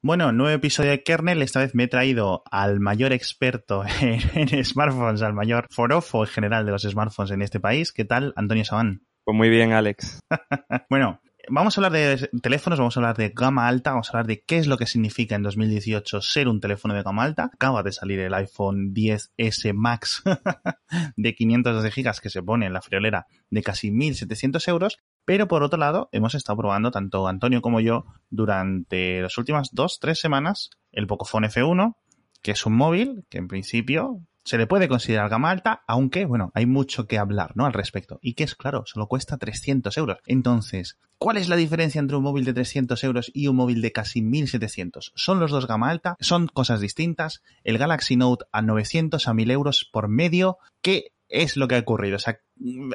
Bueno, nuevo episodio de Kernel. Esta vez me he traído al mayor experto en, smartphones, al mayor forofo en general de los smartphones en este país. ¿Qué tal, Antonio Sabán? Pues muy bien, Alex. bueno, vamos a hablar de teléfonos, vamos a hablar de gama alta, vamos a hablar de qué es lo que significa en 2018 ser un teléfono de gama alta. Acaba de salir el iPhone 10S Max de 512 GB que se pone en la friolera de casi 1.700 euros pero por otro lado, hemos estado probando, tanto Antonio como yo, durante las últimas dos, tres semanas, el Pocophone F1, que es un móvil que en principio se le puede considerar gama alta, aunque, bueno, hay mucho que hablar, ¿no? Al respecto. Y que es claro, solo cuesta 300 euros. Entonces, ¿cuál es la diferencia entre un móvil de 300 euros y un móvil de casi 1700? ¿Son los dos gama alta? ¿Son cosas distintas? El Galaxy Note a 900 a 1000 euros por medio. ¿Qué es lo que ha ocurrido. O sea,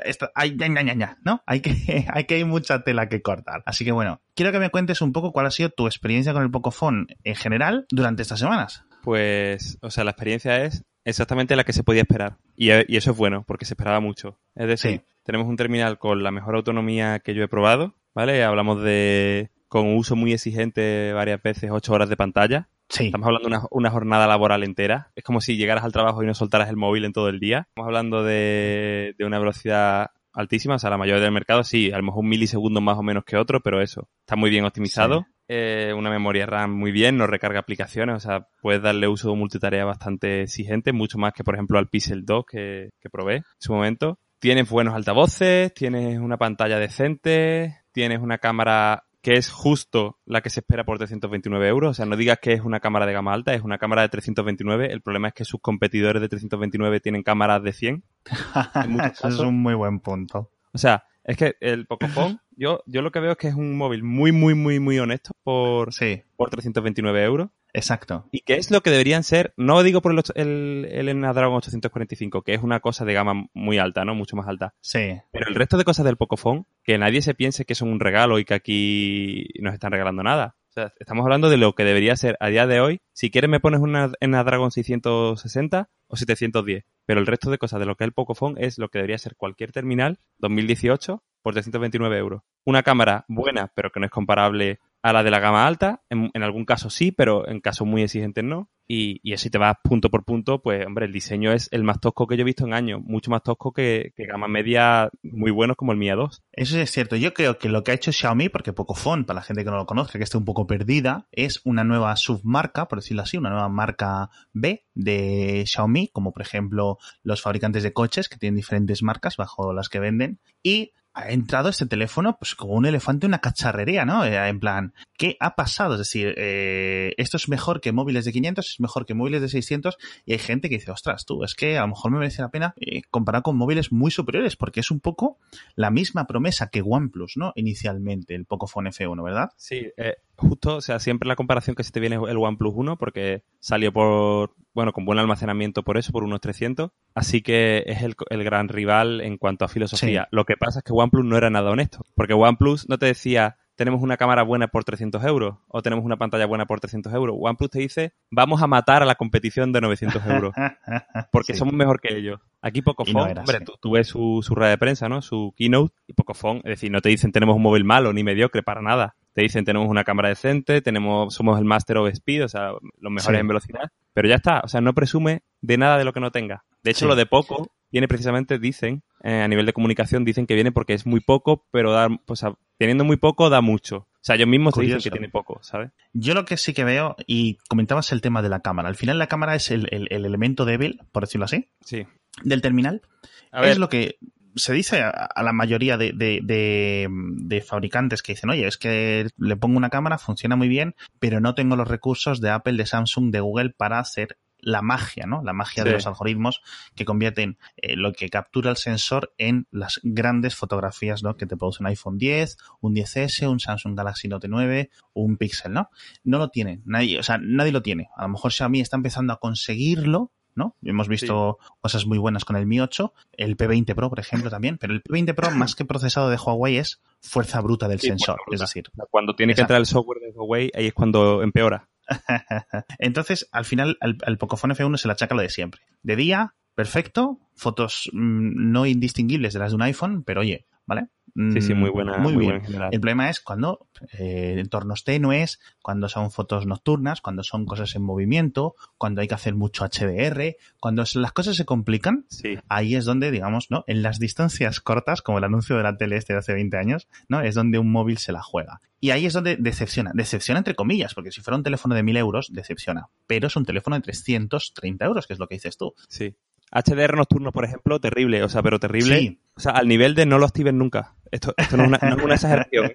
esto, hay, ya, ya, ya, ¿no? Hay que, hay que hay mucha tela que cortar. Así que bueno, quiero que me cuentes un poco cuál ha sido tu experiencia con el Pocophone en general durante estas semanas. Pues, o sea, la experiencia es exactamente la que se podía esperar. Y, eso es bueno, porque se esperaba mucho. Es decir, tenemos un terminal con la mejor autonomía que yo he probado, ¿vale? Hablamos de con uso muy exigente varias veces, 8 horas de pantalla. Estamos hablando de una, jornada laboral entera. Es como si llegaras al trabajo y no soltaras el móvil en todo el día. Estamos hablando de, una velocidad altísima, o sea, la mayoría del mercado sí, a lo mejor un milisegundo más o menos que otro, pero eso, está muy bien optimizado. Eh, una memoria RAM muy bien, no recarga aplicaciones, o sea, puedes darle uso de multitarea bastante exigente, mucho más que, por ejemplo, al Pixel 2 que, que probé en su momento. Tienes buenos altavoces, tienes una pantalla decente, tienes una cámara que es justo la que se espera por 329 euros. O sea, no digas que es una cámara de gama alta, es una cámara de 329. El problema es que sus competidores de 329 tienen cámaras de 100. Eso es un muy buen punto. O sea, es que el Pocophone, yo, yo lo que veo es que es un móvil muy, muy, muy, muy honesto por, sí. por 329 euros. Exacto. Y que es lo que deberían ser, no digo por el, el, el Snapdragon 845, que es una cosa de gama muy alta, ¿no? Mucho más alta. Sí. Pero el resto de cosas del Pocophone, que nadie se piense que son un regalo y que aquí nos están regalando nada. O sea, estamos hablando de lo que debería ser a día de hoy. Si quieres me pones una Snapdragon 660 o 710. Pero el resto de cosas de lo que es el Pocophone es lo que debería ser cualquier terminal 2018 por 329 euros. Una cámara buena, pero que no es comparable a la de la gama alta. En, algún caso sí, pero en casos muy exigentes no. Y, y así te vas punto por punto, pues hombre, el diseño es el más tosco que yo he visto en años. Mucho más tosco que, que gama media muy buenos como el Mia 2. Eso es cierto. Yo creo que lo que ha hecho Xiaomi, porque Pocophone, para la gente que no lo conozca, que esté un poco perdida, es una nueva submarca, por decirlo así, una nueva marca B de Xiaomi, como por ejemplo los fabricantes de coches que tienen diferentes marcas bajo las que venden. Y ha entrado este teléfono pues como un elefante una cacharrería, ¿no? Eh, en plan, ¿qué ha pasado? Es decir, eh, esto es mejor que móviles de 500, es mejor que móviles de 600 y hay gente que dice, ostras, tú, es que a lo mejor me merece la pena eh, comparar con móviles muy superiores porque es un poco la misma promesa que OnePlus, ¿no? Inicialmente, el Pocophone F1, ¿verdad? Sí, justo, o sea, siempre la comparación que se te viene el OnePlus 1 porque salió por, bueno, con buen almacenamiento por eso, por unos 300. Así que es el, gran rival en cuanto a filosofía. Lo que pasa es que OnePlus no era nada honesto. Porque OnePlus no te decía, tenemos una cámara buena por 300 euros o tenemos una pantalla buena por 300 euros. OnePlus te dice, vamos a matar a la competición de 900 euros. Porque somos mejor que ellos. Aquí Pocophone, hombre, tú, ves su, su red de prensa, ¿no? Su keynote y Pocophone, es decir, no te dicen tenemos un móvil malo ni mediocre para nada te dicen tenemos una cámara decente, tenemos, somos el Master of Speed, o sea, los mejores en velocidad, pero ya está, o sea, no presume de nada de lo que no tenga. De hecho, lo de poco viene precisamente, dicen, eh, a nivel de comunicación, dicen que viene porque es muy poco, pero da, o sea, teniendo muy poco da mucho. O sea, ellos mismos te dicen que tiene poco, ¿sabes? Yo lo que sí que veo, y comentabas el tema de la cámara, al final la cámara es el, el elemento débil, por decirlo así, sí. del terminal. Es lo que se dice a, la mayoría de, de, fabricantes que dicen, oye, es que le pongo una cámara, funciona muy bien, pero no tengo los recursos de Apple, de Samsung, de Google para hacer la magia, ¿no? La magia de los algoritmos que convierten eh, lo que captura el sensor en las grandes fotografías, ¿no? Que te produce un iPhone 10, un 10S, un Samsung Galaxy Note 9, un Pixel, ¿no? No lo tiene, nadie, o sea, nadie lo tiene. A lo mejor Xiaomi está empezando a conseguirlo, ¿no? Hemos visto cosas muy buenas con el Mi 8, el P20 Pro, por ejemplo, también, pero el P20 Pro, más que procesado de Huawei, es fuerza bruta del sensor, es decir. Cuando tiene que entrar el software de Huawei, ahí es cuando empeora. Entonces, al final, al, al Pocophone F1 se le achaca lo de siempre. De día, perfecto, fotos mm, no indistinguibles de las de un iPhone, pero oye, ¿vale? Sí, sí, muy buena. Muy, bien. El problema es cuando eh, entornos tenues, cuando son fotos nocturnas, cuando son cosas en movimiento, cuando hay que hacer mucho HDR, cuando las cosas se complican, sí. ahí es donde, digamos, ¿no? En las distancias cortas, como el anuncio de la tele este de hace 20 años, ¿no? Es donde un móvil se la juega. Y ahí es donde decepciona. Decepciona entre comillas, porque si fuera un teléfono de 1000 euros, decepciona. Pero es un teléfono de 330 euros, que es lo que dices tú. Sí. HDR nocturno, por ejemplo, terrible, o sea, pero terrible. Sí. O sea, al nivel de no lo activen nunca. Esto, esto no, es una, no, es una, exageración.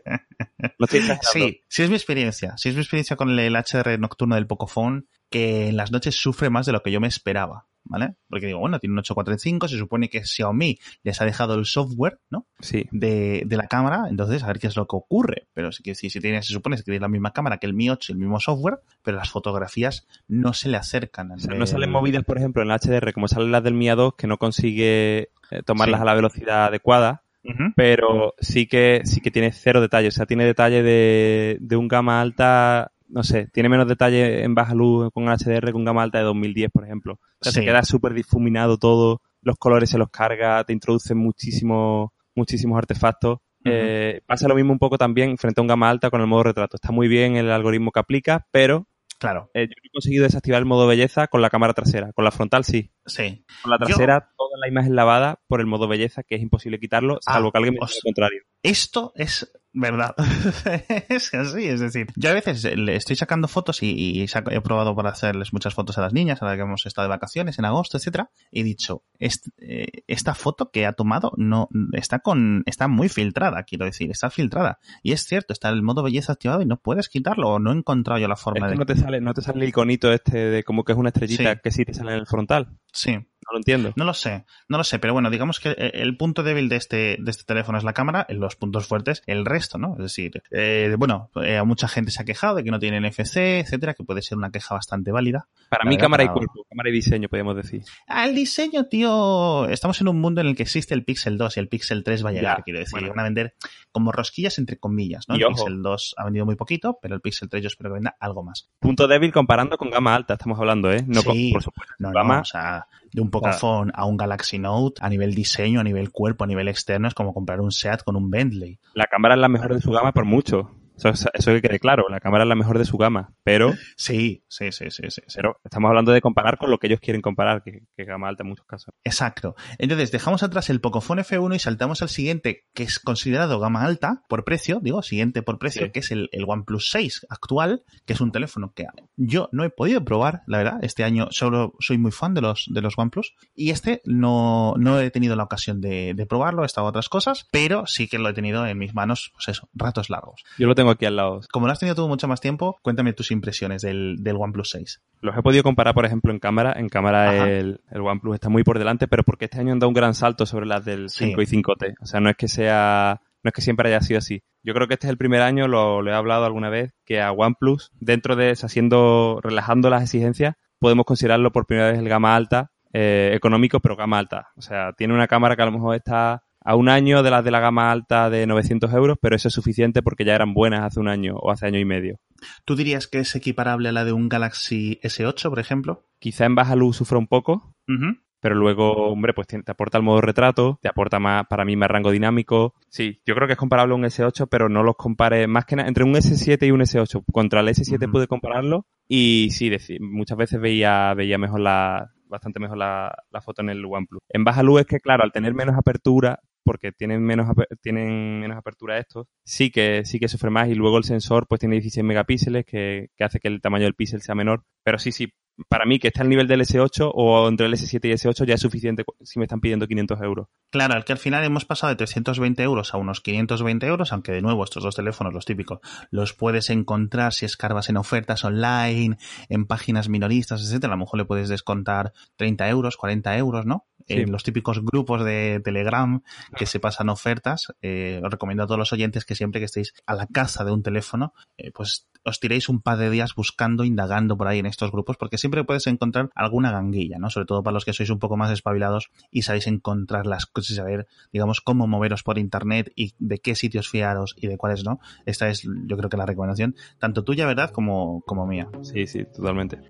No estoy sí, sí es mi experiencia. Sí es mi experiencia con el HDR nocturno del Pocophone, que en las noches sufre más de lo que yo me esperaba. ¿Vale? Porque digo, bueno, tiene un 845, se supone que Xiaomi les ha dejado el software, ¿no? Sí. De, de la cámara, entonces a ver qué es lo que ocurre. Pero si, si, si tiene, se supone que tiene la misma cámara que el Mi 8 y el mismo software, pero las fotografías no se le acercan. O sea, no salen movidas, por ejemplo, en el HDR, como salen las del Mi A2, que no consigue eh, tomarlas sí. a la velocidad adecuada. Uh -huh. Pero sí que sí que tiene cero detalle, o sea, tiene detalle de, de un gama alta no sé, tiene menos detalle en baja luz con HDR con gama alta de 2010, por ejemplo. O sea, sí. se queda súper difuminado todo, los colores se los carga, te introduce muchísimos, muchísimos artefactos. Uh -huh. eh, pasa lo mismo un poco también frente a un gama alta con el modo retrato. Está muy bien el algoritmo que aplica, pero Claro. Eh, yo he conseguido desactivar el modo belleza con la cámara trasera. Con la frontal sí. Sí. Con la trasera, yo... toda la imagen lavada por el modo belleza, que es imposible quitarlo, salvo ah, que alguien me diga lo contrario. Esto es verdad. es así, es decir, yo a veces le estoy sacando fotos y, y saco, he probado para hacerles muchas fotos a las niñas, ahora que hemos estado de vacaciones en agosto, etcétera, y he dicho, eh, esta foto que ha tomado no está con está muy filtrada, quiero decir, está filtrada. Y es cierto, está el modo belleza activado y no puedes quitarlo, o no he encontrado yo la forma es que de no te sale, no te sale el iconito este de como que es una estrellita sí. que sí te sale en el frontal. Sí. No lo entiendo. No lo sé, no lo sé, pero bueno, digamos que el punto débil de este, de este teléfono es la cámara, los puntos fuertes, el resto, ¿no? Es decir, eh, bueno, eh, mucha gente se ha quejado de que no tiene NFC, etcétera, que puede ser una queja bastante válida. Para mí, cámara para... y cuerpo, cámara y diseño, podemos decir. Ah, el diseño, tío, estamos en un mundo en el que existe el Pixel 2 y el Pixel 3 va a llegar, ya, quiero decir, bueno. van a vender como rosquillas entre comillas, ¿no? Y el ojo. Pixel 2 ha vendido muy poquito, pero el Pixel 3 yo espero que venda algo más. Punto débil comparando con gama alta, estamos hablando, ¿eh? No sí, con, por supuesto. No, gama, no, o sea, de un Pocophone claro. a un Galaxy Note, a nivel diseño, a nivel cuerpo, a nivel externo, es como comprar un SEAT con un Bentley. La cámara es la mejor de su gama por mucho. Eso, eso que quede claro, la cámara es la mejor de su gama, pero... Sí, sí, sí, sí, sí, Pero estamos hablando de comparar con lo que ellos quieren comparar, que, que gama alta en muchos casos. Exacto. Entonces, dejamos atrás el Pocophone F1 y saltamos al siguiente, que es considerado gama alta por precio, digo, siguiente por precio, sí. que es el, el OnePlus 6 actual, que es un teléfono que yo no he podido probar, la verdad. Este año solo soy muy fan de los, de los OnePlus y este no, no he tenido la ocasión de, de probarlo, he estado otras cosas, pero sí que lo he tenido en mis manos, pues eso, ratos largos. Yo lo tengo tengo aquí al lado. Como lo has tenido tú mucho más tiempo, cuéntame tus impresiones del, del OnePlus 6. Los he podido comparar, por ejemplo, en cámara. En cámara el, el, OnePlus está muy por delante, pero porque este año han dado un gran salto sobre las del 5 sí. y 5T. O sea, no es que sea no es que siempre haya sido así. Yo creo que este es el primer año, lo, lo he hablado alguna vez, que a OnePlus, dentro de haciendo, relajando las exigencias, podemos considerarlo por primera vez el gama alta, eh, económico, pero gama alta. O sea, tiene una cámara que a lo mejor está a un año de las de la gama alta de 900 euros, pero eso es suficiente porque ya eran buenas hace un año o hace año y medio. ¿Tú dirías que es equiparable a la de un Galaxy S8, por ejemplo? Quizá en baja luz sufra un poco, uh -huh. pero luego, hombre, pues te, aporta el modo retrato, te aporta más, para mí, más rango dinámico. Sí, yo creo que es comparable a un S8, pero no los compare más que nada entre un S7 y un S8. Contra el S7 uh -huh. pude compararlo y sí, decir, muchas veces veía, veía mejor la, bastante mejor la, la, foto en el OnePlus. En baja luz es que, claro, al tener menos apertura, porque tienen menos tienen menos apertura estos, sí que sí que sufre más y luego el sensor pues tiene 16 megapíxeles que, que hace que el tamaño del píxel sea menor, pero sí, sí, para mí que está al nivel del S8 o entre el S7 y S8 ya es suficiente si me están pidiendo 500 euros. Claro, al que al final hemos pasado de 320 euros a unos 520 euros, aunque de nuevo estos dos teléfonos, los típicos, los puedes encontrar si escarbas en ofertas online, en páginas minoristas, etcétera. A lo mejor le puedes descontar 30 euros, 40 euros, ¿no? Sí. En los típicos grupos de Telegram que se pasan ofertas. Eh, os recomiendo a todos los oyentes que siempre que estéis a la caza de un teléfono, eh, pues os tiréis un par de días buscando, indagando por ahí en estos grupos, porque siempre puedes encontrar alguna ganguilla, ¿no? Sobre todo para los que sois un poco más espabilados y sabéis encontrar las cosas y saber, digamos, cómo moveros por internet y de qué sitios fiaros y de cuáles no. Esta es, yo creo que la recomendación, tanto tuya, ¿verdad?, como, como mía. Sí, sí, totalmente.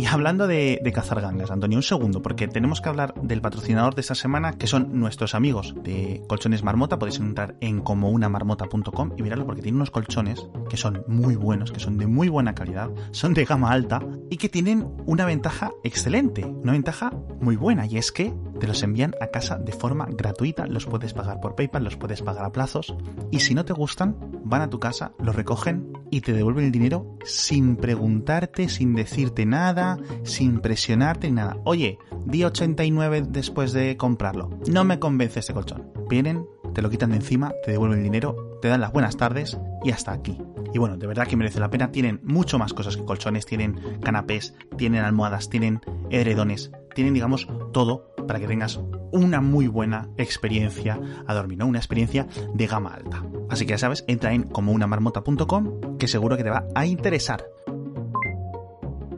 Y hablando de, cazar gangas, Antonio, un segundo, porque tenemos que hablar del patrocinador de esta semana, que son nuestros amigos de Colchones Marmota. Podéis entrar en comounamarmota.com y mirarlo porque tiene unos colchones que son muy buenos, que son de muy buena calidad, son de gama alta y que tienen una ventaja excelente, una ventaja muy buena, y es que te los envían a casa de forma gratuita, los puedes pagar por PayPal, los puedes pagar a plazos, y si no te gustan, van a tu casa, los recogen y te devuelven el dinero sin preguntarte, sin decirte nada, sin presionarte ni nada. Oye, di 89 después de comprarlo. No me convence este colchón. Vienen, te lo quitan de encima, te devuelven el dinero, te dan las buenas tardes y hasta aquí. Y bueno, de verdad que merece la pena. Tienen mucho más cosas que colchones, tienen canapés, tienen almohadas, tienen edredones, tienen, digamos, todo para que tengas una muy buena experiencia a dormir, ¿no? Una experiencia de gama alta. Así que ya sabes, entra en comounamarmota.com que seguro que te va a interesar.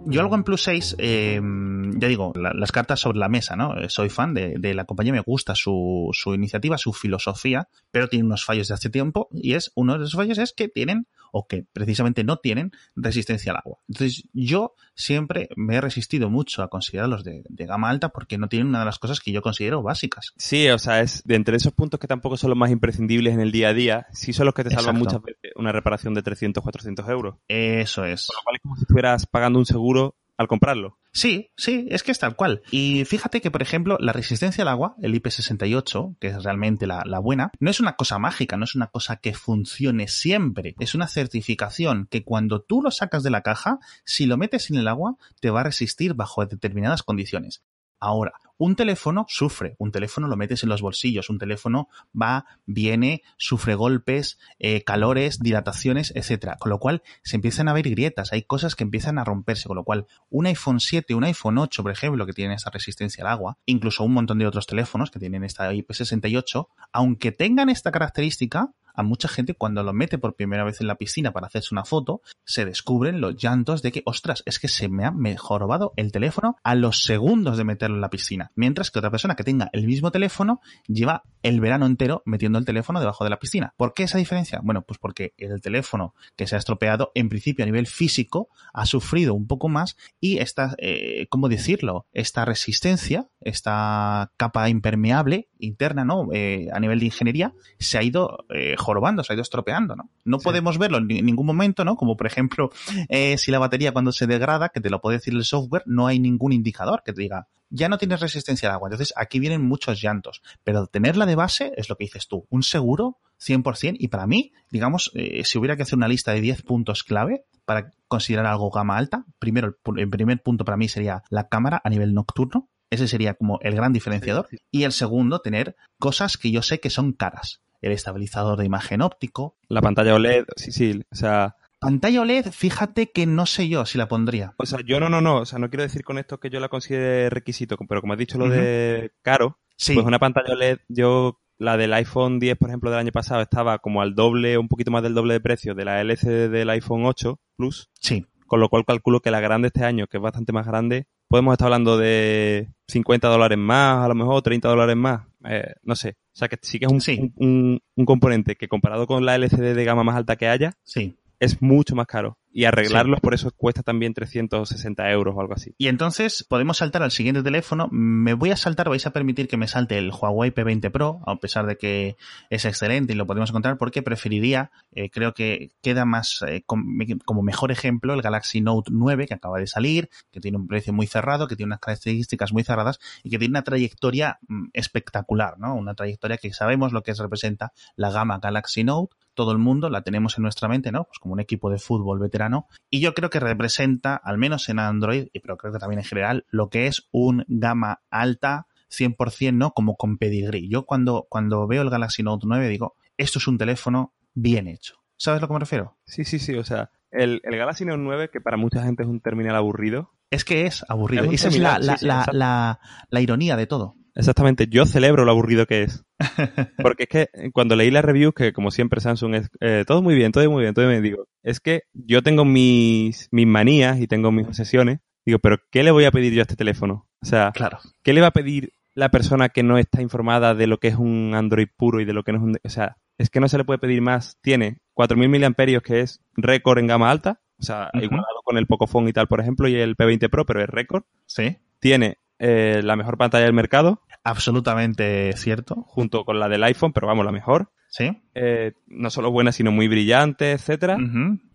Yo algo en Plus 6, em, ya digo, las cartas sobre la mesa, ¿no? Soy fan de, la compañía, me gusta su, su, iniciativa, su filosofía, pero tiene unos fallos de hace tiempo y es uno de esos fallos es que tienen o que precisamente no tienen resistencia al agua. Entonces yo siempre me he resistido mucho a considerarlos de, de gama alta porque no tienen una de las cosas que yo considero básicas. Sí, o sea, es de entre esos puntos que tampoco son los más imprescindibles en el día a día, sí son los que te salvan muchas veces una reparación de 300, 400 euros. Eso es. Por lo cual es como si estuvieras pagando un seguro al comprarlo. Sí, sí, es que es tal cual. Y fíjate que, por ejemplo, la resistencia al agua, el IP68, que es realmente la, la, buena, no es una cosa mágica, no es una cosa que funcione siempre. Es una certificación que cuando tú lo sacas de la caja, si lo metes en el agua, te va a resistir bajo determinadas condiciones. Ahora, un teléfono sufre, un teléfono lo metes en los bolsillos, un teléfono va, viene, sufre golpes, eh, calores, dilataciones, etcétera. Con lo cual se empiezan a ver grietas, hay cosas que empiezan a romperse, con lo cual un iPhone 7, un iPhone 8, por ejemplo, que tienen esta resistencia al agua, incluso un montón de otros teléfonos que tienen esta IP68, aunque tengan esta característica, a mucha gente cuando lo mete por primera vez en la piscina para hacerse una foto, se descubren los llantos de que, ostras, es que se me ha mejorado el teléfono a los segundos de meterlo en la piscina. Mientras que otra persona que tenga el mismo teléfono lleva el verano entero metiendo el teléfono debajo de la piscina. ¿Por qué esa diferencia? Bueno, pues porque el teléfono que se ha estropeado, en principio a nivel físico, ha sufrido un poco más y esta, eh, ¿cómo decirlo? Esta resistencia, esta capa impermeable interna, ¿no? Eh, a nivel de ingeniería, se ha ido eh, jorobando, se ha ido estropeando, ¿no? No podemos verlo en, ningún momento, ¿no? Como por ejemplo, eh, si la batería cuando se degrada, que te lo puede decir el software, no hay ningún indicador que te diga, ya no tienes resistencia al agua. Entonces aquí vienen muchos llantos. Pero tenerla de base es lo que dices tú, un seguro 100% y para mí, digamos, eh, si hubiera que hacer una lista de 10 puntos clave para considerar algo gama alta, primero, el primer punto para mí sería la cámara a nivel nocturno. Ese sería como el gran diferenciador. Y el segundo, tener cosas que yo sé que son caras el estabilizador de imagen óptico. La pantalla OLED, sí, sí, o sea... Pantalla OLED, fíjate que no sé yo si la pondría. O sea, yo no, no, no, o sea, no quiero decir con esto que yo la considere requisito, pero como has dicho lo de caro, pues una pantalla OLED, yo la del iPhone 10, por ejemplo, del año pasado estaba como al doble, un poquito más del doble de precio de la LCD del iPhone 8 Plus. Sí. Con lo cual calculo que la grande este año, que es bastante más grande, podemos estar hablando de 50 dólares más, a lo mejor 30 dólares más. Eh, no sé. O sea que sí que es un, Un, un, componente que comparado con la LCD de gama más alta que haya, sí. es mucho más caro. Y arreglarlos por eso cuesta también 360 euros o algo así. Y entonces podemos saltar al siguiente teléfono. Me voy a saltar, vais a permitir que me salte el Huawei P20 Pro, a pesar de que es excelente y lo podemos encontrar, porque preferiría, eh, creo que queda más eh, como mejor ejemplo el Galaxy Note 9 que acaba de salir, que tiene un precio muy cerrado, que tiene unas características muy cerradas y que tiene una trayectoria mm, espectacular, ¿no? Una trayectoria que sabemos lo que representa la gama Galaxy Note, todo el mundo la tenemos en nuestra mente, ¿no? Pues como un equipo de fútbol veterano. Y yo creo que representa, al menos en Android, y pero creo que también en general, lo que es un gama alta 100%, ¿no? Como con pedigree. Yo cuando, cuando veo el Galaxy Note 9 digo, esto es un teléfono bien hecho. ¿Sabes a lo que me refiero? Sí, sí, sí. O sea, el, el Galaxy Note 9, que para mucha gente es un terminal aburrido. Es que es aburrido. Esa es la, la, la ironía de todo. Exactamente, yo celebro lo aburrido que es. Porque es que cuando leí la review, que como siempre Samsung es eh, todo muy bien, todo muy bien, todo bien, digo, es que yo tengo mis, mis manías y tengo mis obsesiones. Digo, pero ¿qué le voy a pedir yo a este teléfono? O sea, claro. ¿qué le va a pedir la persona que no está informada de lo que es un Android puro y de lo que no es un... O sea, es que no se le puede pedir más. Tiene 4.000 miliamperios, que es récord en gama alta, o sea, igualado con el Pocophone y tal, por ejemplo, y el P20 Pro, pero es récord. Sí. Tiene eh, la mejor pantalla del mercado. Absolutamente cierto. Junto con la del iPhone, pero vamos, la mejor. Sí. Eh, no solo buena, sino muy brillante, etcétera.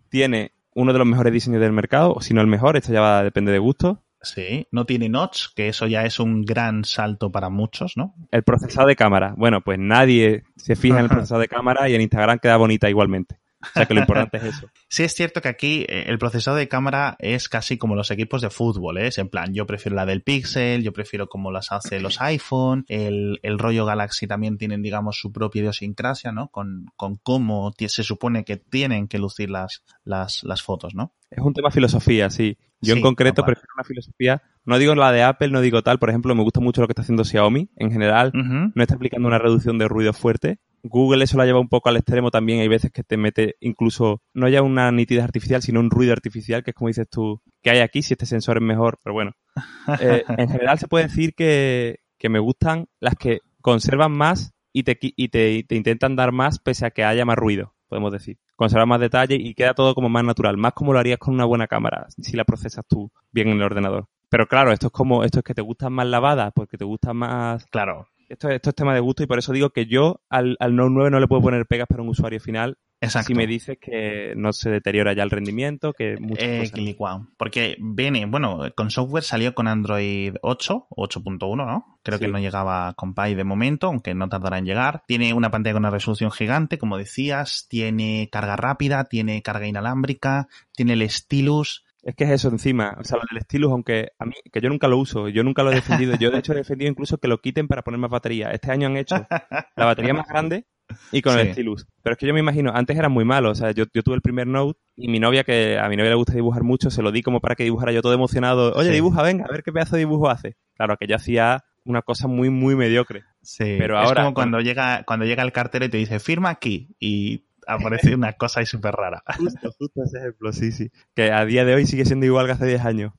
Tiene uno de los mejores diseños del mercado, o si no el mejor, esto ya va, depende de gusto. Sí, no tiene notch, que eso ya es un gran salto para muchos, ¿no? El procesado de cámara. Bueno, pues nadie se fija en el procesado de cámara y en Instagram queda bonita igualmente. O sea que lo importante es eso. Sí, es cierto que aquí eh, el procesado de cámara es casi como los equipos de fútbol, ¿eh? Es en plan, yo prefiero la del Pixel, yo prefiero como las hace los iPhone, el, el rollo Galaxy también tienen, digamos, su propia idiosincrasia, ¿no? Con, con cómo se supone que tienen que lucir las, las, las fotos, ¿no? Es un tema filosofía, sí. Yo en concreto prefiero una filosofía, no digo la de Apple, no digo tal, por ejemplo, me gusta mucho lo que está haciendo Xiaomi en general, no está aplicando una reducción de ruido fuerte. Google eso la lleva un poco al extremo también, hay veces que te mete incluso, no ya una nitidez artificial, sino un ruido artificial, que es como dices tú, que hay aquí si este sensor es mejor, pero bueno. Eh, en general se puede decir que, que me gustan las que conservan más y te, y te, te intentan dar más pese a que haya más ruido podemos decir. Conserva más detalle y queda todo como más natural, más como lo harías con una buena cámara, si la procesas tú bien en el ordenador. Pero claro, esto es como, esto es que te gustan más lavadas, porque te gustan más... Claro. Esto, esto es tema de gusto y por eso digo que yo al, al Note 9 no le puedo poner pegas para un usuario final Exacto. Si me dices que no se deteriora ya el rendimiento, que muchas eh, cosas. Porque viene, bueno, con software salió con Android 8, 8.1, ¿no? Creo que no llegaba con Pi de momento, aunque no tardará en llegar. Tiene una pantalla con una resolución gigante, como decías, tiene carga rápida, tiene carga inalámbrica, tiene el stylus, es que es eso encima, o sea, lo del stylus, aunque a mí, que yo nunca lo uso, yo nunca lo he defendido, yo de hecho he defendido incluso que lo quiten para poner más batería. Este año han hecho la batería más grande y con el stylus. Pero es que yo me imagino, antes era muy malo, o sea, yo, yo tuve el primer Note y mi novia, que a mi novia le gusta dibujar mucho, se lo di como para que dibujara yo todo emocionado. Oye, dibuja, venga, a ver qué pedazo de dibujo hace. Claro, que yo hacía una cosa muy, muy mediocre. Sí, pero ahora... Es como cuando llega, cuando llega el cartero y te dice, firma aquí, y aparece una cosa ahí súper rara. Justo, justo ese ejemplo, sí, sí. Que a día de hoy sigue siendo igual que hace 10 años.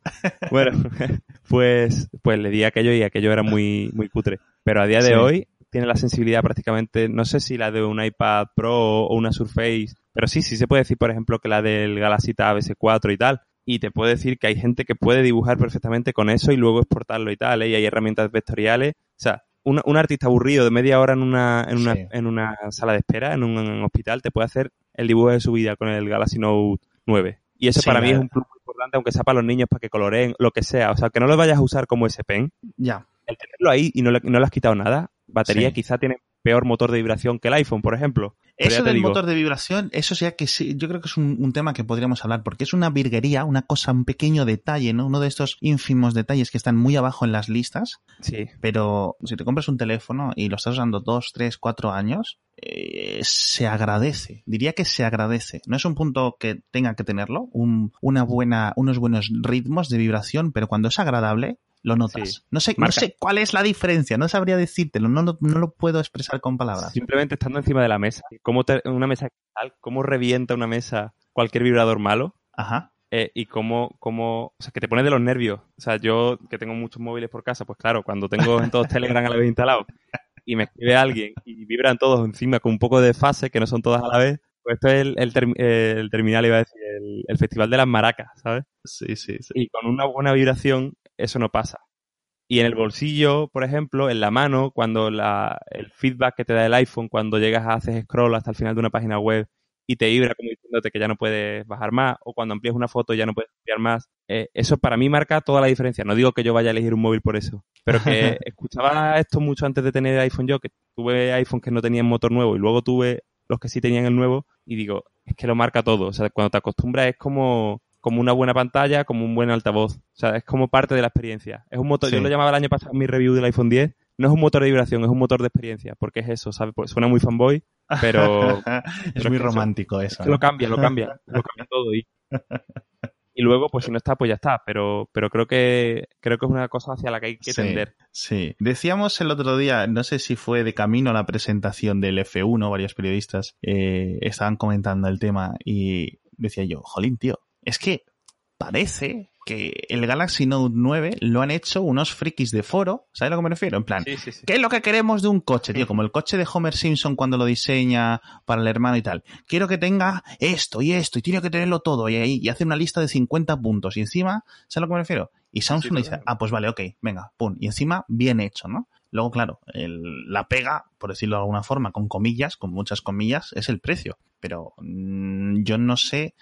Bueno, pues, pues le di aquello y aquello era muy, muy cutre. Pero a día de hoy tiene la sensibilidad prácticamente, no sé si la de un iPad Pro o una Surface, pero sí, sí se puede decir, por ejemplo, que la del Galaxy Tab S4 y tal. Y te puedo decir que hay gente que puede dibujar perfectamente con eso y luego exportarlo y tal, ¿eh? y hay herramientas vectoriales. O sea, un, un, artista aburrido de media hora en una, en una, en una sala de espera, en un, hospital, te puede hacer el dibujo de su vida con el Galaxy Note 9. Y eso para mí es un plus muy importante, aunque sea para los niños, para que coloreen, lo que sea. O sea, que no lo vayas a usar como ese pen. Ya. El tenerlo ahí y no le, no le has quitado nada, batería quizá tiene peor motor de vibración que el iPhone, por ejemplo. eso del motor de vibración, eso ya que sí, yo creo que es un, tema que podríamos hablar, porque es una virguería, una cosa, un pequeño detalle, ¿no? Uno de estos ínfimos detalles que están muy abajo en las listas. Sí. Pero si te compras un teléfono y lo estás usando dos, tres, cuatro años, eh, se agradece. Diría que se agradece. No es un punto que tenga que tenerlo, un, una buena, unos buenos ritmos de vibración, pero cuando es agradable, lo notas. No, sé, no sé cuál es la diferencia, no sabría decírtelo, no, no, lo puedo expresar con palabras. Simplemente estando encima de la mesa. ¿Cómo una mesa cómo revienta una mesa cualquier vibrador malo? Ajá. Eh, y cómo, cómo, o sea, que te pone de los nervios. O sea, yo que tengo muchos móviles por casa, pues claro, cuando tengo en todos Telegram a la vez instalado y me escribe alguien y vibran todos encima con un poco de fase, que no son todas a la vez, pues esto es el, el, terminal, iba a decir, el, el, festival de las maracas, ¿sabes? Sí, sí, sí. Y con una buena vibración eso no pasa. Y en el bolsillo, por ejemplo, en la mano, cuando la, el feedback que te da el iPhone, cuando llegas a hacer scroll hasta el final de una página web y te vibra como diciéndote que ya no puedes bajar más, o cuando amplías una foto ya no puedes ampliar más, eh, eso para mí marca toda la diferencia. No digo que yo vaya a elegir un móvil por eso, pero que escuchaba esto mucho antes de tener iPhone yo, que tuve iPhone que no tenían motor nuevo y luego tuve los que sí tenían el nuevo y digo, es que lo marca todo. O sea, cuando te acostumbras es como como una buena pantalla, como un buen altavoz. O sea, es como parte de la experiencia. Es un motor, yo lo llamaba el año pasado en mi review del iPhone 10, no es un motor de vibración, es un motor de experiencia, porque es eso, ¿sabes? Pues suena muy fanboy, pero... es muy romántico eso. Lo cambia, lo cambia, lo cambia todo y... Y luego, pues si no está, pues ya está. Pero, pero creo que creo que es una cosa hacia la que hay que tender. Sí. Decíamos el otro día, no sé si fue de camino a la presentación del F1, varios periodistas eh, estaban comentando el tema y decía yo, jolín, tío, es que parece que el Galaxy Note 9 lo han hecho unos frikis de foro, ¿sabes a lo que me refiero? En plan, Sí, sí, sí. ¿qué es lo que queremos de un coche, tío? Como el coche de Homer Simpson cuando lo diseña para el hermano y tal. Quiero que tenga esto y esto y tiene que tenerlo todo y ahí y hace una lista de 50 puntos y encima, ¿sabes a lo que me refiero? Y Samsung dice, ah, pues vale, ok, venga, pum. Y encima, bien hecho, ¿no? Luego, claro, el- la pega, por decirlo de alguna forma, con comillas, con muchas comillas, es el precio. Pero mm, yo no sé.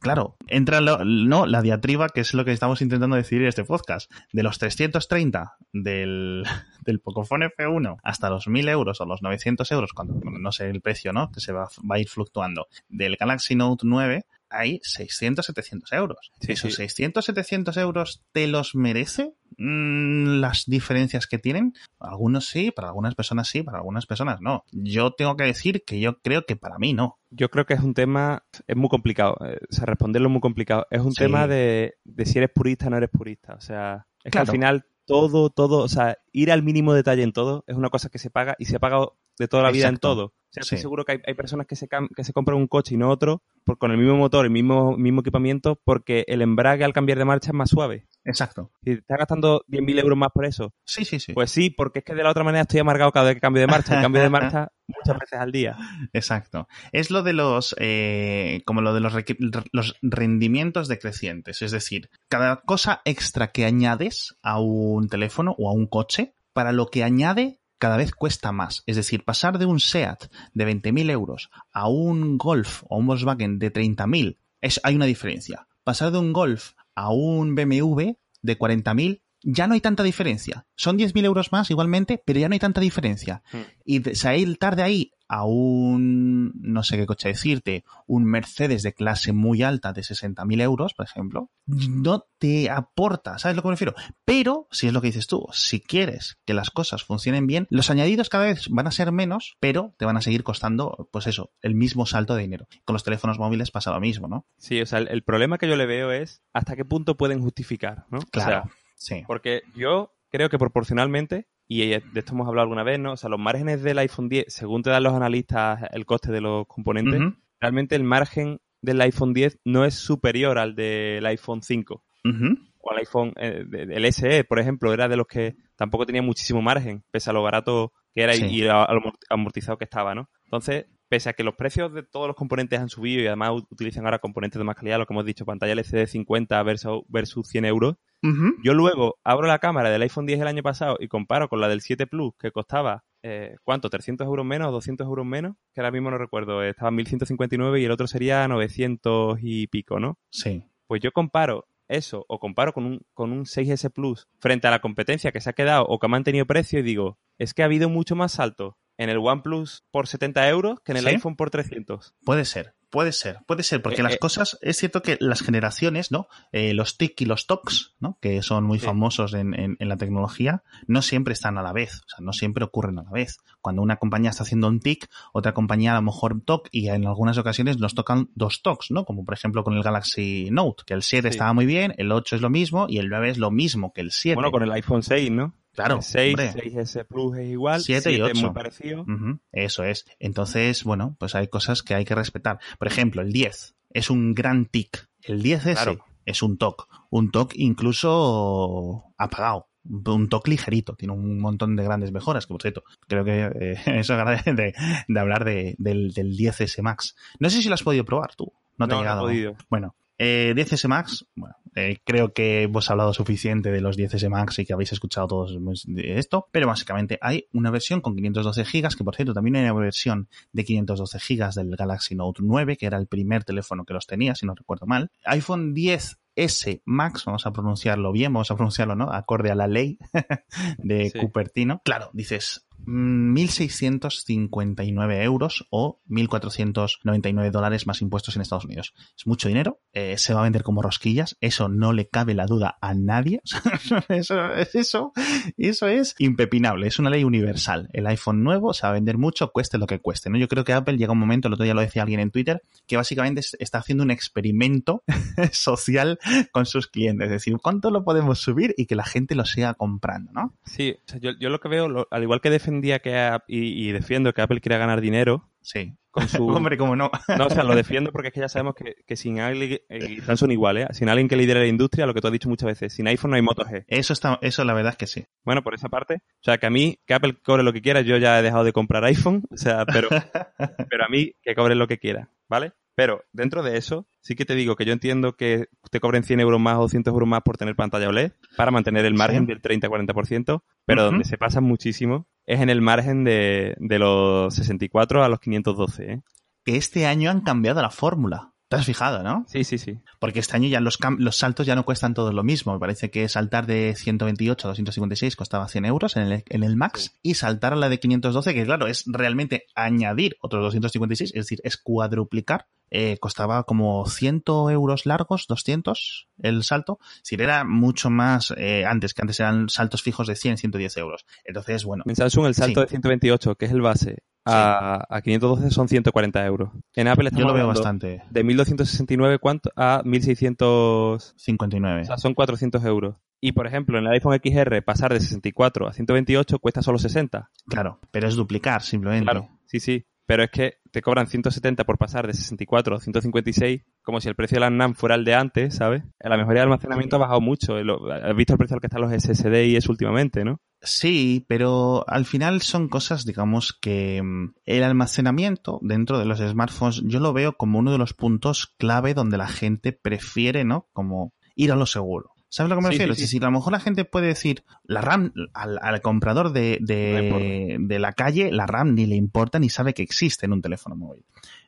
Claro, entra lo- no, la diatriba, que es lo que estamos intentando decidir en este podcast. De los 330 del, del Pocophone F1 hasta los 1000 euros o los 900 euros, cuando no sé el precio, ¿no? Que se va, va a ir fluctuando. Del Galaxy Note 9 hay 600, 700 euros. Sí, ¿Esos sí. 600, 700 euros te los merece? Mm, las diferencias que tienen. Algunos sí, para algunas personas sí, para algunas personas no. Yo tengo que decir que yo creo que para mí no. Yo creo que es un tema, es muy complicado, eh, o sea, responderlo es muy complicado. Es un Sí. tema de, de si eres purista o no eres purista. O sea, es que al final todo, todo, o sea, ir al mínimo detalle en todo es una cosa que se paga y se ha pagado de toda la vida en todo. O sea, estoy Sí. seguro que hay, hay personas que se, que se compran un coche y no otro por, con el mismo motor, el mismo, mismo equipamiento, porque el embrague al cambiar de marcha es más suave. Exacto. Si te estás gastando 10.000 euros más por eso, Sí, sí, sí. pues sí, porque es que de la otra manera estoy amargado cada vez que cambio de marcha. Y cambio de marcha muchas veces al día. Exacto. Es lo de los, eh, como lo de los, los rendimientos decrecientes. Es decir, cada cosa extra que añades a un teléfono o a un coche, para lo que añade, cada vez cuesta más. Es decir, pasar de un SEAT de 20.000 euros a un Golf o un Volkswagen de 30.000, es, hay una diferencia. Pasar de un Golf a un BMW de 40.000, ya no hay tanta diferencia. Son 10.000 euros más igualmente, pero ya no hay tanta diferencia. Hmm. Y saltar de ahí a un, no sé qué coche decirte, un Mercedes de clase muy alta de 60.000 euros, por ejemplo, no te aporta, ¿sabes lo que me refiero? Pero, si es lo que dices tú, si quieres que las cosas funcionen bien, los añadidos cada vez van a ser menos, pero te van a seguir costando, pues eso, el mismo salto de dinero. Con los teléfonos móviles pasa lo mismo, ¿no? Sí, o sea, el, el problema que yo le veo es hasta qué punto pueden justificar, ¿no? O Claro. sea, sí. porque yo creo que proporcionalmente, y de esto hemos hablado alguna vez, ¿no? O sea, los márgenes del iPhone 10, según te dan los analistas el coste de los componentes, realmente el margen del iPhone 10 no es superior al del iPhone 5 ujú. o al iPhone, eh, el SE, por ejemplo, era de los que tampoco tenía muchísimo margen, pese a lo barato que era y- Sí. lo amort- amortizado que estaba, ¿no? Entonces, pese a que los precios de todos los componentes han subido y además utilizan ahora componentes de más calidad, lo que hemos dicho, pantalla LCD 50 versus, versus 100 euros, yo luego abro la cámara del iPhone 10 el año pasado y comparo con la del 7 Plus, que costaba, eh, ¿cuánto? ¿300 euros menos o 200 euros menos? Que ahora mismo no recuerdo, eh, estaba en 1159 y el otro sería 900 y pico, ¿no? Sí. Pues yo comparo eso o comparo con un, con un 6S Plus frente a la competencia que se ha quedado o que ha mantenido precio y digo, es que ha habido mucho más salto en el OnePlus por 70 euros que en el ¿Sí? iPhone por 300. Puede ser, puede ser, puede ser, porque Eh, las eh. cosas, es cierto que las generaciones, ¿no? Eh, los TIC y los TOCs, ¿no? Que son muy Sí. famosos en, en- en la tecnología, no siempre están a la vez, o sea, no siempre ocurren a la vez. Cuando una compañía está haciendo un TIC, otra compañía a lo mejor TOC, y en algunas ocasiones nos tocan dos TOCs, ¿no? Como por ejemplo con el Galaxy Note, que el 7 Sí. estaba muy bien, el 8 es lo mismo, y el 9 es lo mismo que el 7. Bueno, con el iPhone 6, ¿no? Claro, El 6, hombre. 6S Plus es igual, 7 y 7 es 8. muy parecido. Ujú, Eso es. Entonces, bueno, pues hay cosas que hay que respetar. Por ejemplo, el 10 es un gran tic. El 10S Claro. es un TOC. Un TOC incluso apagado. Un TOC ligerito. Tiene un montón de grandes mejoras, que por cierto, creo que eh, eso agradece de, de hablar de- del, del 10S Max. No sé si lo has podido probar tú. No te No, ha no he llegado. podido. Bueno, eh, 10S Max, bueno, eh, creo que hemos hablado suficiente de los 10S Max y que habéis escuchado todos de esto, pero básicamente hay una versión con 512 GB, que por cierto también hay una versión de 512 GB del Galaxy Note 9, que era el primer teléfono que los tenía, si no recuerdo mal. iPhone 10S Max, vamos a pronunciarlo bien, vamos a pronunciarlo, ¿no? Acorde a la ley de Sí. Cupertino. Claro, dices, 1.659 euros o 1.499 dólares más impuestos en Estados Unidos. Es mucho dinero, eh, se va a vender como rosquillas, eso no le cabe la duda a nadie. eso, eso, eso es impepinable, es una ley universal. El iPhone nuevo se va a vender mucho, cueste lo que cueste. ¿no? Yo creo que Apple llega un momento, el otro día lo decía alguien en Twitter, que básicamente es- está haciendo un experimento social con sus clientes. Es decir, ¿cuánto lo podemos subir y que la gente lo siga comprando? ¿no? Sí, yo, yo lo que veo, lo- al igual que defendía que a- y, y defiendo que Apple quiera ganar dinero, Sí. con su... Hombre, cómo no. no, o sea, lo defiendo porque es que ya sabemos que, que sin alguien, eh, Samsung igual, ¿eh? Sin alguien que lidere la industria, lo que tú has dicho muchas veces, sin iPhone no hay Moto G. Eso está, eso la verdad es que sí. Bueno, por esa parte, o sea, que a mí, que Apple cobre lo que quiera, yo ya he dejado de comprar iPhone, o sea, pero, pero a mí que cobre lo que quiera, ¿vale? Pero dentro de eso, sí que te digo que yo entiendo que te cobren 100 euros más o 200 euros más por tener pantalla OLED para mantener el margen Sí. del 30-40%, pero Ujú. donde se pasan muchísimo es en el margen de, de los 64 a los 512, ¿eh? Que este año han cambiado la fórmula. ¿Te has fijado, no? Sí, sí, sí. Porque este año ya los, los saltos ya no cuestan todos lo mismo. Me parece que saltar de 128 a 256 costaba 100 euros en el, en el Max y saltar a la de 512, que claro, es realmente añadir otros 256, es decir, es cuadruplicar. eh, costaba como 100 euros largos, 200 el salto. Si era mucho más eh, antes, que antes eran saltos fijos de 100, 110 euros. Entonces, bueno, En Samsung el salto Sí. de 128, que es el base, a, a 512 son 140 euros. En Apple yo estamos lo veo bastante. de 1269 ¿cuánto? a 1600, 59. o sea, son 400 euros. Y por ejemplo, en el iPhone XR pasar de 64 a 128 cuesta solo 60. Claro, pero es duplicar simplemente. Claro, sí, sí. Pero es que te cobran 170 por pasar de 64 a 156, como si el precio de la NAM fuera el de antes, ¿sabes? La mejoría de almacenamiento ha bajado mucho. Has visto el precio al que están los SSD y eso últimamente, ¿no? Sí, pero al final son cosas, digamos, que mm, el almacenamiento dentro de los smartphones yo lo veo como uno de los puntos clave donde la gente prefiere, ¿no? Como ir a lo seguro. ¿Sabes a lo que me Sí, refiero? sí, sí. decir, a lo mejor la gente puede decir, la RAM, al, al comprador de, de, de la calle, la RAM ni le importa ni sabe que existe en un teléfono móvil.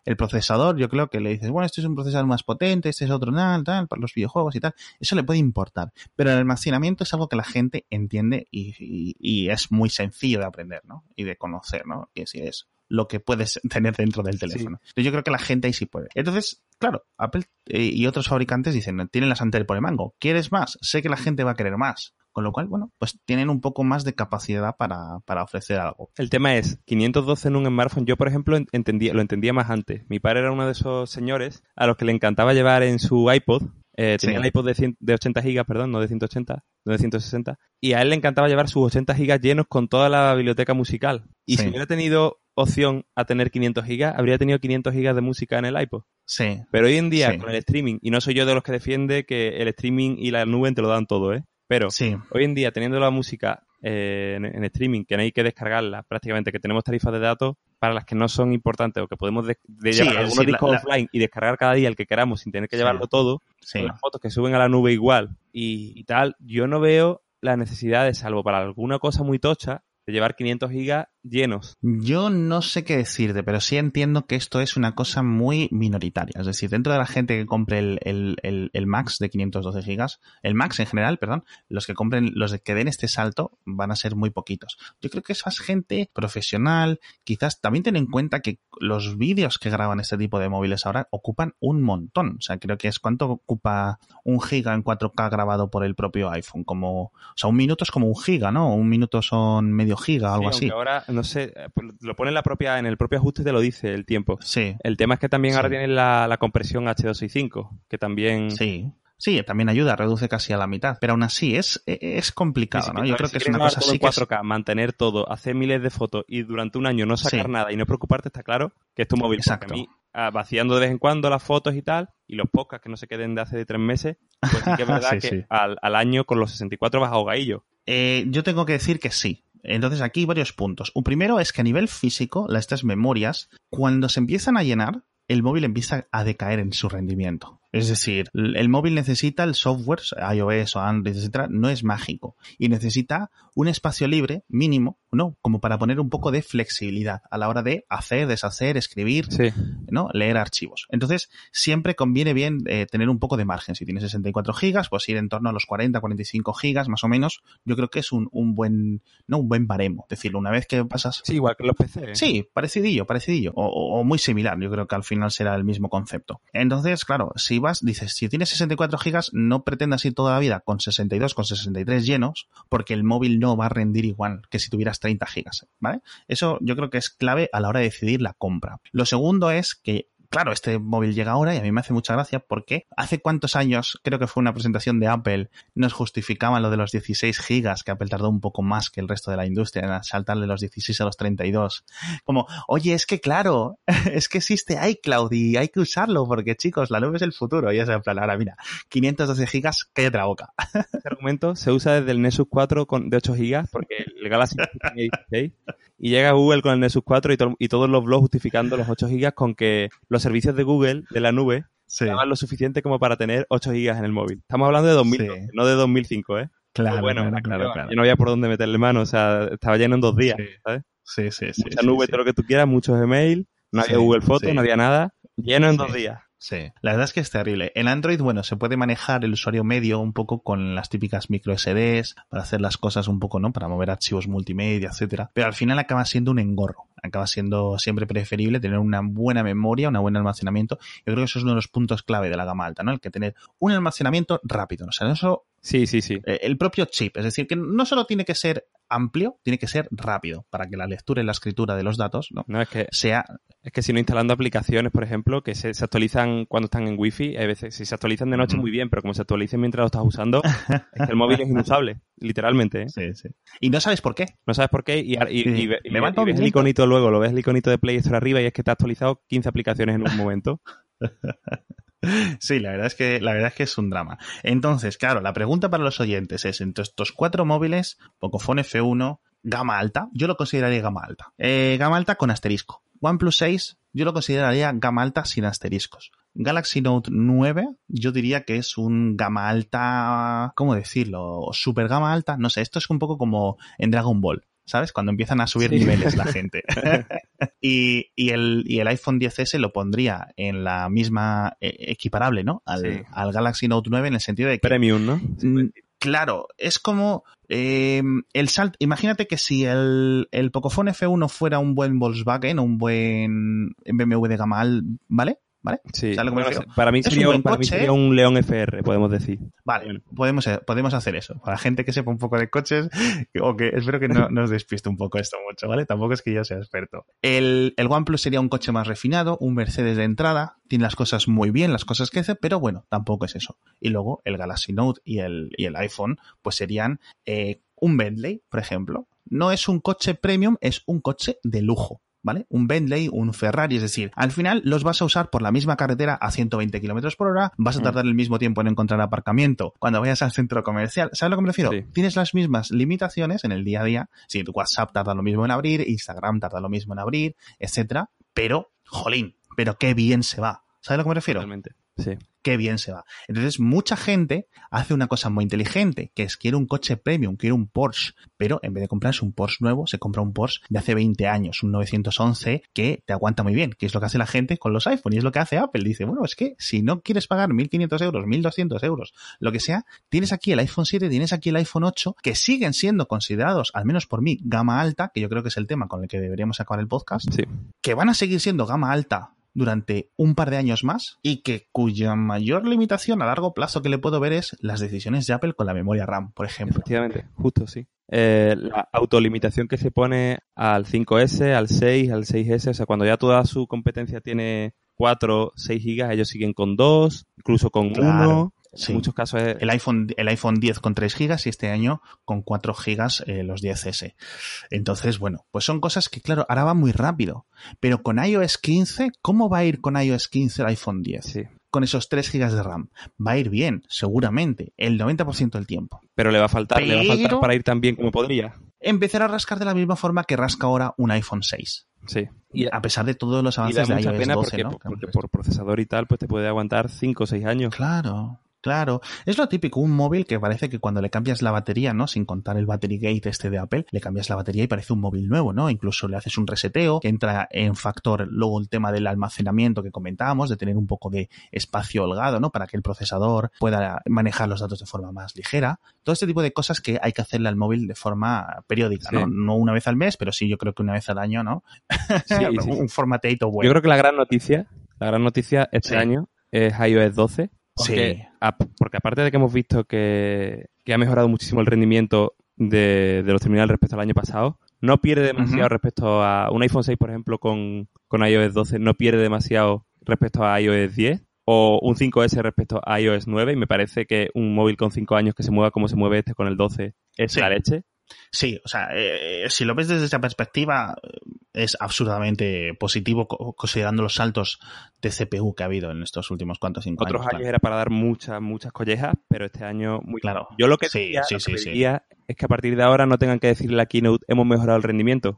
El procesador, yo creo que le dices, bueno, este es un procesador más potente, este es otro tal, tal, para los videojuegos y tal. Eso le puede importar. Pero el almacenamiento es algo que la gente entiende y, y- y es muy sencillo de aprender, ¿no? Y de conocer, ¿no? Que si es lo que puedes tener dentro del teléfono. Entonces yo creo que la gente ahí sí puede. Entonces, claro, Apple eh, y otros fabricantes dicen, tienen la sartén por el mango. ¿Quieres más? Sé que la gente va a querer más. Con lo cual, bueno, pues tienen un poco más de capacidad para, para ofrecer algo. El tema es, 512 en un smartphone, yo por ejemplo en- entendía, lo entendía más antes. Mi padre era uno de esos señores a los que le encantaba llevar en su iPod, eh, tenía Sí. el iPod de, 100 de 80 gigas, perdón, no de 180, no de 160, y a él le encantaba llevar sus 80 gigas llenos con toda la biblioteca musical. Y Sí. si hubiera tenido opción a tener 500 gigas, habría tenido 500 gigas de música en el iPod. Sí, Pero hoy en día, Sí. con el streaming, y no soy yo de los que defiende que el streaming y la nube te lo dan todo, ¿eh? Pero sí, hoy en día, teniendo la música eh, en, en streaming, que no hay que descargarla prácticamente, que tenemos tarifas de datos para las que no son importantes o que podemos de, de Sí, llevar algunos la- la- offline y descargar cada día el que queramos sin tener que llevarlo todo, con las fotos que suben a la nube igual y, y tal, yo no veo la necesidad de, salvo para alguna cosa muy tocha, de llevar 500 gigas llenos. Yo no sé qué decirte, pero sí entiendo que esto es una cosa muy minoritaria. Es decir, dentro de la gente que compre el, el, el, el Max de 512 gigas, el Max en general, perdón, los que compren, los que den este salto van a ser muy poquitos. Yo creo que es más gente profesional, quizás también ten en cuenta que los vídeos que graban este tipo de móviles ahora ocupan un montón. O sea, creo que es cuánto ocupa un giga en 4K grabado por el propio iPhone. Como, o sea, un minuto es como un giga, ¿no? Un minuto son medio giga, algo Sí, así. ahora, no sé, eh, pues lo pone en la propia, en el propio ajuste te lo dice el tiempo. Sí. El tema es que también ahora tienen la, la compresión H265, que también... Sí. Sí, también ayuda, reduce casi a la mitad. Pero aún así es, es complicado, Sí, sí, ¿no? Yo creo si que es una cosa así en que es- 4K, mantener todo, hacer miles de fotos y durante un año no sacar Sí. nada y no preocuparte, está claro que es tu móvil. Exacto. A mí, ah, vaciando de vez en cuando las fotos y tal, y los podcasts que no se queden de hace de tres meses, pues sí que es verdad que. Al, al año con los 64 vas ahogadillo. Eh, yo tengo que decir que sí. Entonces aquí varios puntos. Un primero es que a nivel físico, las- estas memorias, cuando se empiezan a llenar, el móvil empieza a decaer en su rendimiento. Es decir, el móvil necesita el software, iOS o Android, etcétera, no es mágico y necesita un espacio libre mínimo, ¿no? Como para poner un poco de flexibilidad a la hora de hacer, deshacer, escribir, Sí. ¿no? Leer archivos. Entonces, siempre conviene bien eh, tener un poco de margen. Si tienes 64 gigas, pues ir en torno a los 40, 45 gigas, más o menos. Yo creo que es un, un buen, no un buen baremo. Decirlo, una vez que pasas. Sí, igual que los PC. Sí, parecidillo, parecidillo. O, o- o muy similar. Yo creo que al final será el mismo concepto. Entonces, claro, si vas, dices, si tienes 64 gigas, no pretendas ir toda la vida con 62, con 63 llenos, porque el móvil no va a rendir igual que si tuvieras 30 gigas, ¿vale? Eso yo creo que es clave a la hora de decidir la compra. Lo segundo es que claro, este móvil llega ahora y a mí me hace mucha gracia porque hace cuántos años, creo que fue una presentación de Apple, nos justificaban lo de los 16 gigas, que Apple tardó un poco más que el resto de la industria en saltar de los 16 a los 32. Como, oye, es que claro, es que existe iCloud y hay que usarlo porque chicos, la nube es el futuro. Y es en plan, ahora mira, 512 gigas, cállate la boca. Este argumento se usa desde el Nexus 4 con, de 8 gigas porque el Galaxy tiene 16 y llega Google con el Nexus 4 y, y todos los blogs justificando los 8 gigas con que los servicios de Google, de la nube, sí. lo suficiente como para tener 8 gigas en el móvil. Estamos hablando de 2000, no de 2005, ¿eh? Claro, bueno, claro, claro, Yo no había por dónde meterle mano, o sea, estaba lleno en dos días, sí. ¿sabes? Sí, sí, sí. Mucha nube, todo lo que tú quieras, muchos email, no había Google Fotos, no había nada, lleno en dos días. Sí, la verdad es que es terrible. En Android, bueno, se puede manejar el usuario medio un poco con las típicas micro SDs para hacer las cosas un poco, ¿no? Para mover archivos multimedia, etcétera. Pero al final acaba siendo un engorro. Acaba siendo siempre preferible tener una buena memoria, un buen almacenamiento. Yo creo que eso es uno de los puntos clave de la gama alta, ¿no? El que tener un almacenamiento rápido. O sea, eso Sí, sí, sí. El propio chip, es decir, que no solo tiene que ser amplio, tiene que ser rápido para que la lectura y la escritura de los datos ¿no? no es que sea es que si no instalando aplicaciones, por ejemplo, que se, se actualizan cuando están en wifi, hay veces si se actualizan de noche muy bien, pero como se actualicen mientras lo estás usando, es que el móvil es inusable, literalmente. ¿eh? Sí, sí. Y no sabes por qué. No sabes por qué y, y, y, Sí. y- Me y ves el iconito luego, lo ves el iconito de Play Store arriba y es que te ha actualizado 15 aplicaciones en un momento. Sí, la verdad es que la verdad es que es un drama. Entonces, claro, la pregunta para los oyentes es entre estos cuatro móviles, Pocophone F1, gama alta, yo lo consideraría gama alta. Eh, gama alta con asterisco. OnePlus 6, yo lo consideraría gama alta sin asteriscos. Galaxy Note 9, yo diría que es un gama alta, ¿cómo decirlo? Super gama alta, no sé, esto es un poco como en Dragon Ball. ¿Sabes? Cuando empiezan a subir Sí. niveles la gente. y, y el, y el iPhone 10S lo pondría en la misma eh, equiparable, ¿no? Al, Sí. al Galaxy Note 9 en el sentido de que Premium, ¿no? Mm, Claro, es como eh, el salto. Imagínate que si el, el Pocophone F1 fuera un buen Volkswagen un buen BMW de gama al, ¿vale? ¿Vale? Sí. ¿Sabes lo que me Bueno, refiero? para mí, un sería, buen para mí coche. sería un León FR, podemos decir. Vale, Bueno. podemos, eh, podemos hacer eso. Para gente que sepa un poco de coches, o que espero que no nos despiste un poco esto mucho, ¿vale? Tampoco es que yo sea experto. El, el OnePlus sería un coche más refinado, un Mercedes de entrada, tiene las cosas muy bien, las cosas que hace, pero bueno, tampoco es eso. Y luego el Galaxy Note y el, y el iPhone, pues serían eh, un Bentley, por ejemplo. No es un coche premium, es un coche de lujo. ¿Vale? Un Bentley, un Ferrari, es decir, al final los vas a usar por la misma carretera a 120 kilómetros por hora, vas a Mm. tardar el mismo tiempo en encontrar aparcamiento cuando vayas al centro comercial. ¿Sabes a lo que me refiero? Sí. Tienes las mismas limitaciones en el día a día. Si tu WhatsApp tarda lo mismo en abrir, Instagram tarda lo mismo en abrir, etcétera. Pero, jolín, pero qué bien se va. ¿Sabes a lo que me refiero? Totalmente. Sí. qué bien se va. Entonces, mucha gente hace una cosa muy inteligente, que es quiere un coche premium, quiere un Porsche, pero en vez de comprarse un Porsche nuevo, se compra un Porsche de hace 20 años, un 911, que te aguanta muy bien, que es lo que hace la gente con los iPhone y es lo que hace Apple. Dice, bueno, es que si no quieres pagar 1.500 euros, 1.200 euros, lo que sea, tienes aquí el iPhone 7, tienes aquí el iPhone 8, que siguen siendo considerados, al menos por mí, gama alta, que yo creo que es el tema con el que deberíamos acabar el podcast, Sí. que van a seguir siendo gama alta durante un par de años más y que cuya mayor limitación a largo plazo que le puedo ver es las decisiones de Apple con la memoria RAM, por ejemplo. Efectivamente, justo, sí. Eh, la autolimitación que se pone al 5S, al 6, al 6S, o sea, cuando ya toda su competencia tiene 4, 6 gigas, ellos siguen con 2, incluso con 1. Claro, sí. En muchos casos es... El iPhone, el iPhone 10 con 3 gigas y este año con 4 gigas eh, los 10S. Entonces, bueno, pues son cosas que, claro, ahora va muy rápido. Pero con iOS 15, ¿cómo va a ir con iOS 15 el iPhone 10? Sí. Con esos 3 gigas de RAM. Va a ir bien, seguramente, el 90% del tiempo. Pero le va a faltar, le va a faltar para ir tan bien como podría. Empezar a rascar de la misma forma que rasca ahora un iPhone 6. Sí. Y, A pesar de todos los y da avances de iOS pena 12, porque, ¿no? porque por procesador y tal, pues te puede aguantar 5 o 6 años. Claro, claro. Es lo típico, un móvil que parece que cuando le cambias la batería, ¿no? Sin contar el battery gate este de Apple, le cambias la batería y parece un móvil nuevo, ¿no? Incluso le haces un reseteo, que entra en factor luego el tema del almacenamiento que comentábamos, de tener un poco de espacio holgado, ¿no? Para que el procesador pueda manejar los datos de forma más ligera. Todo este tipo de cosas que hay que hacerle al móvil de forma periódica, Sí. ¿no? No una vez al mes, pero sí yo creo que una vez al año, ¿no? Sí, sí. un formateito bueno. Yo creo que la gran noticia, la gran noticia este año es iOS 12. Sí. Porque, ap- porque aparte de que hemos visto que, que ha mejorado muchísimo el rendimiento de, de los terminales respecto al año pasado, no pierde demasiado respecto a un iPhone 6, por ejemplo, con, con iOS 12, no pierde demasiado respecto a iOS 10 o un 5S respecto a iOS 9 y me parece que un móvil con 5 años que se mueva como se mueve este con el 12 es la leche. Sí, o sea, eh, si lo ves desde esa perspectiva, es absurdamente positivo considerando los saltos de CPU que ha habido en estos últimos cuantos cinco Otros años. era para dar muchas, muchas collejas, pero este año muy claro. Yo lo que sí, diría, es que a partir de ahora no tengan que decirle a la keynote hemos mejorado el rendimiento.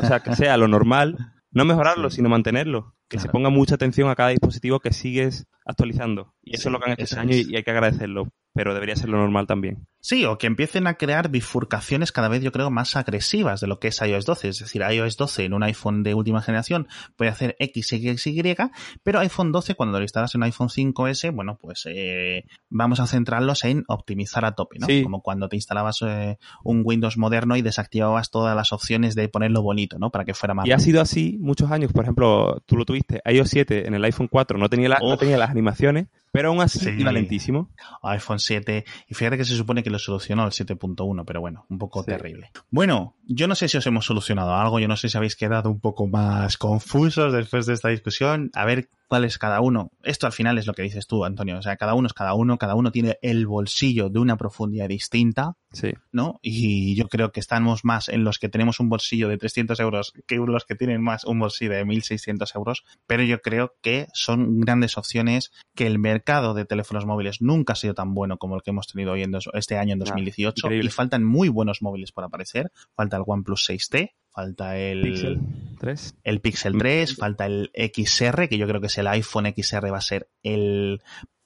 O sea, que sea lo normal, no mejorarlo, sino mantenerlo. Que se ponga mucha atención a cada dispositivo que sigues actualizando. Y eso es lo que han hecho este año y hay que agradecerlo pero debería ser lo normal también. Sí, o que empiecen a crear bifurcaciones cada vez, yo creo, más agresivas de lo que es iOS 12. Es decir, iOS 12 en un iPhone de última generación puede hacer X, X, Y, pero iPhone 12, cuando lo instalas en un iPhone 5S, bueno, pues eh, vamos a centrarlos en optimizar a tope, ¿no? Como cuando te instalabas eh, un Windows moderno y desactivabas todas las opciones de ponerlo bonito, ¿no? Para que fuera más. Y ha sido así muchos años. Por ejemplo, tú lo tuviste, iOS 7 en el iPhone 4 no tenía, no tenía las animaciones pero aún así iba lentísimo. iPhone 7. Y fíjate que se supone que lo solucionó el 7.1, pero bueno, un poco terrible. Bueno, yo no sé si os hemos solucionado algo, yo no sé si habéis quedado un poco más confusos después de esta discusión. A ver cuál es cada uno. Esto al final es lo que dices tú, Antonio. O sea, cada uno es cada uno, cada uno tiene el bolsillo de una profundidad distinta. Sí. ¿No? Y yo creo que estamos más en los que tenemos un bolsillo de 300 euros que los que tienen más un bolsillo de 1.600 euros. Pero yo creo que son grandes opciones que el mercado de teléfonos móviles nunca ha sido tan bueno como el que hemos tenido hoy en este año en 2018. y faltan muy buenos móviles por aparecer. Falta el OnePlus 6T, falta el Pixel 3, el Pixel 3 falta el XR, que yo creo que es el iPhone XR va a ser el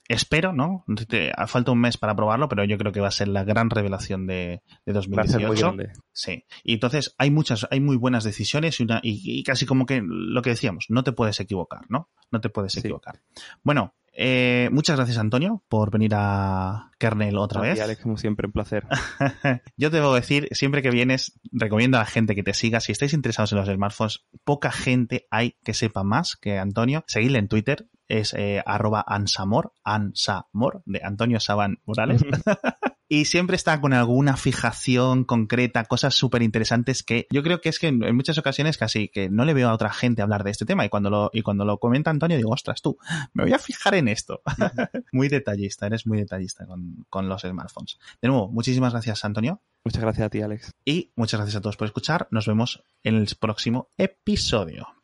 espero, ¿no? Falta un mes para probarlo, pero yo creo que va a ser la gran revelación de, de 2018. Sí. Y entonces hay muchas, hay muy buenas decisiones y, una, y, casi como que lo que decíamos, no te puedes equivocar, ¿no? No te puedes equivocar. Bueno, eh, muchas gracias, Antonio, por venir a Kernel otra vez. Alex, como siempre, un placer. Yo te debo decir, siempre que vienes, recomiendo a la gente que te siga. Si estáis interesados en los smartphones, poca gente hay que sepa más que Antonio. Seguidle en Twitter, es eh, arroba ansamor, ansamor, de Antonio Saban Morales. y siempre está con alguna fijación concreta, cosas súper interesantes que yo creo que es que en muchas ocasiones casi que no le veo a otra gente hablar de este tema y cuando lo, y cuando lo comenta Antonio digo, ostras, tú, me voy a fijar en esto. muy detallista, eres muy detallista con, con los smartphones. De nuevo, muchísimas gracias Antonio. Muchas gracias a ti, Alex. Y muchas gracias a todos por escuchar. Nos vemos en el próximo episodio.